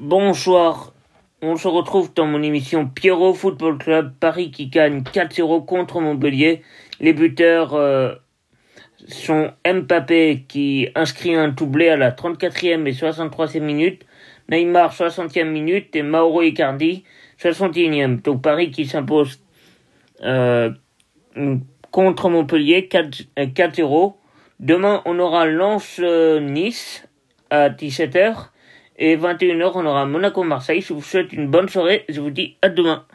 Bonsoir. On se retrouve dans mon émission Pierrot Football Club. Paris qui gagne 4-0 contre Montpellier. Les buteurs euh, sont Mbappé qui inscrit un doublé à la 34e et 63e minute. Neymar 60e minute et Mauro Icardi 61e. Donc Paris qui s'impose euh, contre Montpellier 4-0. Demain on aura Lens-Nice à 17h. Et 21h, on aura Monaco-Marseille. Je vous souhaite une bonne soirée. Je vous dis à demain.